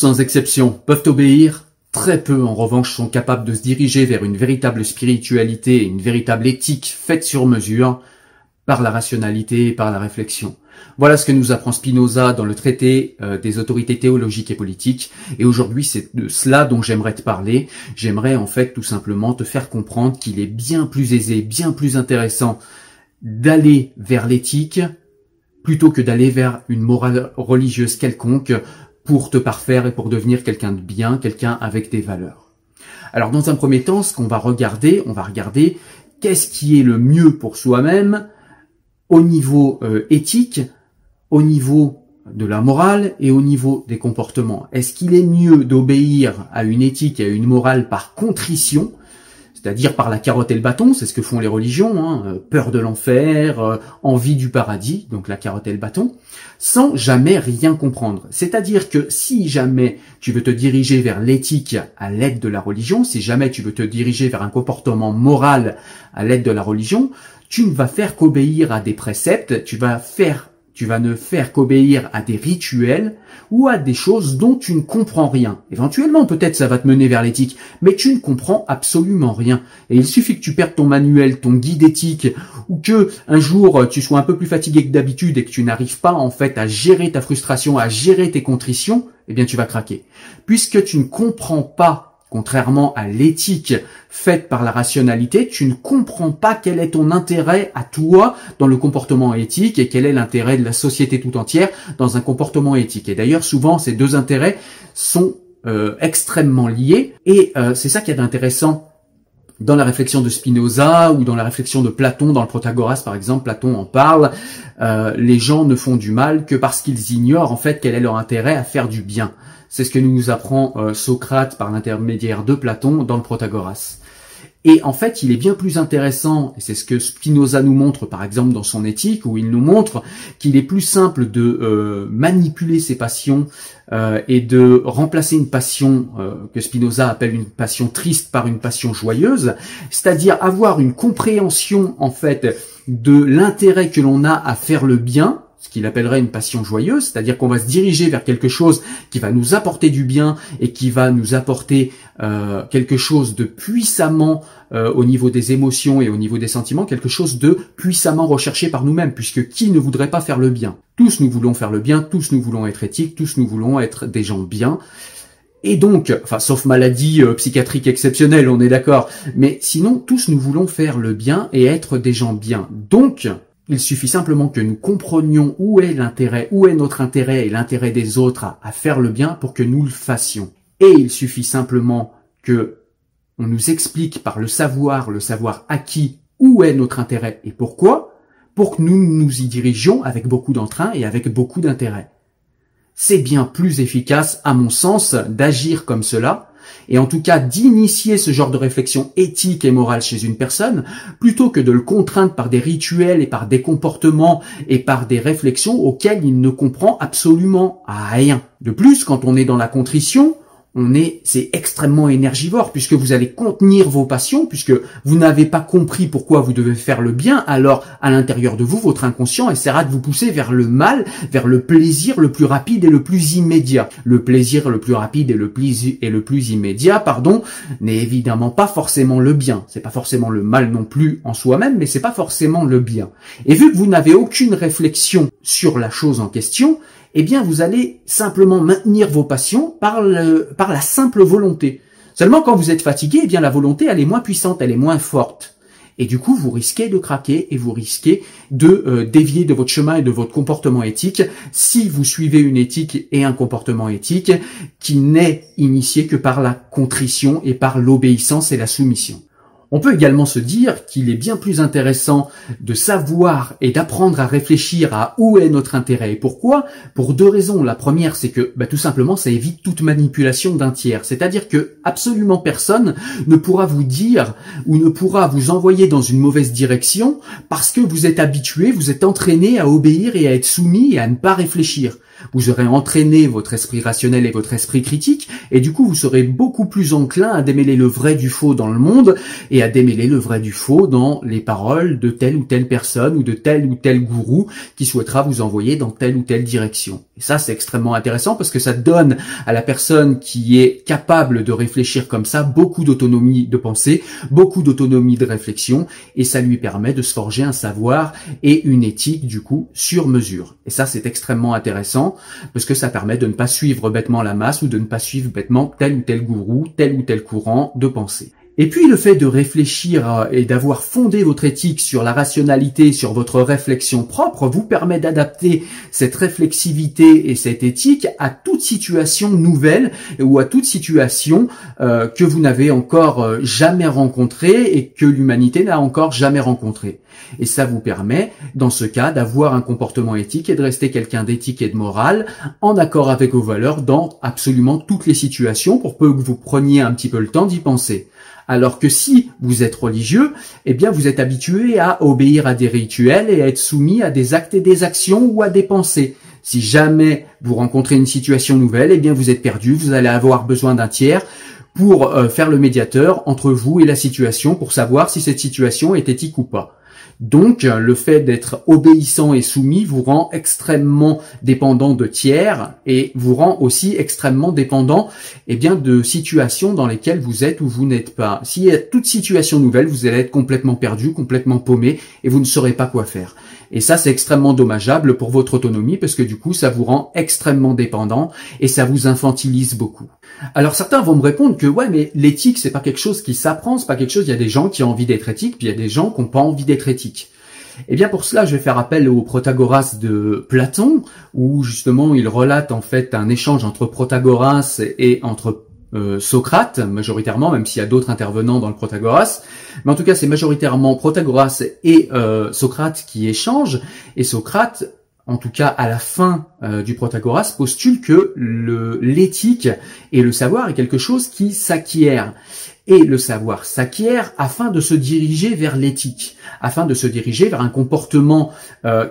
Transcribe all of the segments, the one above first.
sans exception, peuvent obéir, très peu en revanche sont capables de se diriger vers une véritable spiritualité et une véritable éthique faite sur mesure par la rationalité et par la réflexion. Voilà ce que nous apprend Spinoza dans le traité euh, des autorités théologiques et politiques. Et aujourd'hui, c'est de cela dont j'aimerais te parler. J'aimerais en fait tout simplement te faire comprendre qu'il est bien plus aisé, bien plus intéressant d'aller vers l'éthique plutôt que d'aller vers une morale religieuse quelconque pour te parfaire et pour devenir quelqu'un de bien, quelqu'un avec des valeurs. Alors dans un premier temps, ce qu'on va regarder, on va regarder qu'est-ce qui est le mieux pour soi-même au niveau euh, éthique, au niveau de la morale et au niveau des comportements. Est-ce qu'il est mieux d'obéir à une éthique et à une morale par contrition, c'est-à-dire par la carotte et le bâton, c'est ce que font les religions, hein, euh, peur de l'enfer, euh, envie du paradis, donc la carotte et le bâton, sans jamais rien comprendre. C'est-à-dire que si jamais tu veux te diriger vers l'éthique à l'aide de la religion, si jamais tu veux te diriger vers un comportement moral à l'aide de la religion, tu ne vas faire qu'obéir à des préceptes, tu vas faire tu vas ne faire qu'obéir à des rituels ou à des choses dont tu ne comprends rien. Éventuellement, peut-être ça va te mener vers l'éthique, mais tu ne comprends absolument rien. Et il suffit que tu perdes ton manuel, ton guide éthique, ou que un jour tu sois un peu plus fatigué que d'habitude et que tu n'arrives pas en fait à gérer ta frustration, à gérer tes contritions, eh bien tu vas craquer. Puisque tu ne comprends pas Contrairement à l'éthique faite par la rationalité, tu ne comprends pas quel est ton intérêt à toi dans le comportement éthique et quel est l'intérêt de la société tout entière dans un comportement éthique. Et d'ailleurs, souvent, ces deux intérêts sont euh, extrêmement liés et euh, c'est ça qui est intéressant dans la réflexion de Spinoza ou dans la réflexion de Platon, dans le Protagoras par exemple, Platon en parle, euh, les gens ne font du mal que parce qu'ils ignorent en fait quel est leur intérêt à faire du bien. C'est ce que nous apprend euh, Socrate par l'intermédiaire de Platon dans le Protagoras. Et en fait, il est bien plus intéressant, et c'est ce que Spinoza nous montre par exemple dans son éthique, où il nous montre qu'il est plus simple de euh, manipuler ses passions euh, et de remplacer une passion que Spinoza appelle une passion triste par une passion joyeuse, c'est-à-dire avoir une compréhension en fait de l'intérêt que l'on a à faire le bien, ce qu'il appellerait une passion joyeuse, c'est-à-dire qu'on va se diriger vers quelque chose qui va nous apporter du bien et qui va nous apporter euh, quelque chose de puissamment euh, au niveau des émotions et au niveau des sentiments, quelque chose de puissamment recherché par nous-mêmes, puisque qui ne voudrait pas faire le bien? Tous nous voulons faire le bien, tous nous voulons être éthiques, tous nous voulons être des gens bien. Et donc, enfin, sauf maladie euh, psychiatrique exceptionnelle, on est d'accord, mais sinon, tous nous voulons faire le bien et être des gens bien. Donc, il suffit simplement que nous comprenions où est l'intérêt, où est notre intérêt et l'intérêt des autres à, faire le bien pour que nous le fassions. Et il suffit simplement que on nous explique par le savoir, le savoir acquis, où est notre intérêt et pourquoi, pour que nous nous y dirigions avec beaucoup d'entrain et avec beaucoup d'intérêt. C'est bien plus efficace, à mon sens, d'agir comme cela et en tout cas d'initier ce genre de réflexion éthique et morale chez une personne, plutôt que de le contraindre par des rituels et par des comportements et par des réflexions auxquelles il ne comprend absolument rien. De plus, quand on est dans la contrition, on est, c'est extrêmement énergivore puisque vous allez contenir vos passions, puisque vous n'avez pas compris pourquoi vous devez faire le bien. Alors, à l'intérieur de vous, votre inconscient essaiera de vous pousser vers le mal, vers le plaisir le plus rapide et le plus immédiat. Le plaisir le plus rapide et le plus immédiat, pardon, n'est évidemment pas forcément le bien. C'est pas forcément le mal non plus en soi-même, mais c'est pas forcément le bien. Et vu que vous n'avez aucune réflexion sur la chose en question, eh bien vous allez simplement maintenir vos passions par, le, par la simple volonté. Seulement quand vous êtes fatigué, eh bien la volonté elle est moins puissante, elle est moins forte. Et du coup, vous risquez de craquer et vous risquez de euh, dévier de votre chemin et de votre comportement éthique si vous suivez une éthique et un comportement éthique qui n'est initié que par la contrition et par l'obéissance et la soumission. On peut également se dire qu'il est bien plus intéressant de savoir et d'apprendre à réfléchir à où est notre intérêt et pourquoi, pour deux raisons. La première, c'est que bah, tout simplement, ça évite toute manipulation d'un tiers. C'est-à-dire que absolument personne ne pourra vous dire ou ne pourra vous envoyer dans une mauvaise direction parce que vous êtes habitué, vous êtes entraîné à obéir et à être soumis et à ne pas réfléchir. Vous aurez entraîné votre esprit rationnel et votre esprit critique, et du coup vous serez beaucoup plus enclin à démêler le vrai du faux dans le monde et à démêler le vrai du faux dans les paroles de telle ou telle personne ou de tel ou tel gourou qui souhaitera vous envoyer dans telle ou telle direction. Et ça, c'est extrêmement intéressant parce que ça donne à la personne qui est capable de réfléchir comme ça beaucoup d'autonomie de pensée, beaucoup d'autonomie de réflexion et ça lui permet de se forger un savoir et une éthique du coup sur mesure. Et ça, c'est extrêmement intéressant parce que ça permet de ne pas suivre bêtement la masse ou de ne pas suivre bêtement tel ou tel gourou, tel ou tel courant de pensée. Et puis le fait de réfléchir et d'avoir fondé votre éthique sur la rationalité, sur votre réflexion propre, vous permet d'adapter cette réflexivité et cette éthique à toute situation nouvelle ou à toute situation euh, que vous n'avez encore euh, jamais rencontrée et que l'humanité n'a encore jamais rencontrée. Et ça vous permet, dans ce cas, d'avoir un comportement éthique et de rester quelqu'un d'éthique et de morale en accord avec vos valeurs dans absolument toutes les situations pour peu que vous preniez un petit peu le temps d'y penser. Alors que si vous êtes religieux, eh bien vous êtes habitué à obéir à des rituels et à être soumis à des actes et des actions ou à des pensées. Si jamais vous rencontrez une situation nouvelle, eh bien vous êtes perdu, vous allez avoir besoin d'un tiers pour euh, faire le médiateur entre vous et la situation pour savoir si cette situation est éthique ou pas. Donc, le fait d'être obéissant et soumis vous rend extrêmement dépendant de tiers et vous rend aussi extrêmement dépendant, eh bien, de situations dans lesquelles vous êtes ou vous n'êtes pas. S'il y a toute situation nouvelle, vous allez être complètement perdu, complètement paumé et vous ne saurez pas quoi faire. Et ça, c'est extrêmement dommageable pour votre autonomie parce que du coup, ça vous rend extrêmement dépendant et ça vous infantilise beaucoup. Alors certains vont me répondre que ouais, mais l'éthique, c'est pas quelque chose qui s'apprend, c'est pas quelque chose. Il y a des gens qui ont envie d'être éthiques, puis il y a des gens qui n'ont pas envie d'être éthiques. Eh bien pour cela, je vais faire appel au Protagoras de Platon, où justement il relate en fait un échange entre Protagoras et entre euh, Socrate, majoritairement, même s'il y a d'autres intervenants dans le Protagoras. Mais en tout cas, c'est majoritairement Protagoras et euh, Socrate qui échangent. Et Socrate, en tout cas à la fin euh, du Protagoras, postule que l'éthique et le savoir est quelque chose qui s'acquiert. Et le savoir s'acquiert afin de se diriger vers l'éthique, afin de se diriger vers un comportement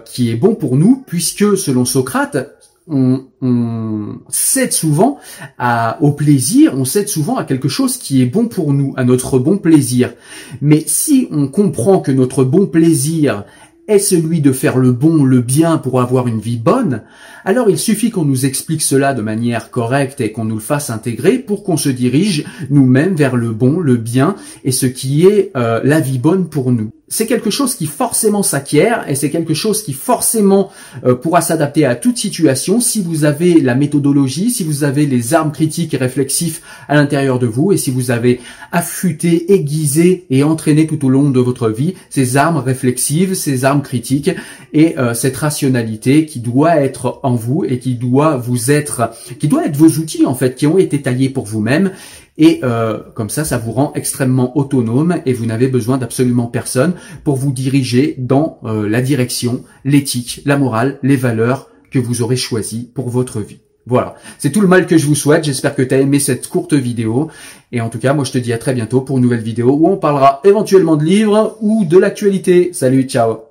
qui est bon pour nous, puisque selon Socrate, on, on cède souvent à, au plaisir, on cède souvent à quelque chose qui est bon pour nous, à notre bon plaisir. Mais si on comprend que notre bon plaisir est celui de faire le bon, le bien pour avoir une vie bonne, alors il suffit qu'on nous explique cela de manière correcte et qu'on nous le fasse intégrer pour qu'on se dirige nous-mêmes vers le bon, le bien et ce qui est euh, la vie bonne pour nous c'est quelque chose qui forcément s'acquiert et c'est quelque chose qui forcément euh, pourra s'adapter à toute situation. Si vous avez la méthodologie, si vous avez les armes critiques et réflexifs à l'intérieur de vous et si vous avez affûté, aiguisé et entraîné tout au long de votre vie ces armes réflexives, ces armes critiques et euh, cette rationalité qui doit être en vous et qui doit vous être, qui doit être vos outils en fait, qui ont été taillés pour vous-même et euh, comme ça, ça vous rend extrêmement autonome et vous n'avez besoin d'absolument personne pour vous diriger dans euh, la direction, l'éthique, la morale, les valeurs que vous aurez choisies pour votre vie. Voilà, c'est tout le mal que je vous souhaite. J'espère que tu as aimé cette courte vidéo. Et en tout cas, moi je te dis à très bientôt pour une nouvelle vidéo où on parlera éventuellement de livres ou de l'actualité. Salut, ciao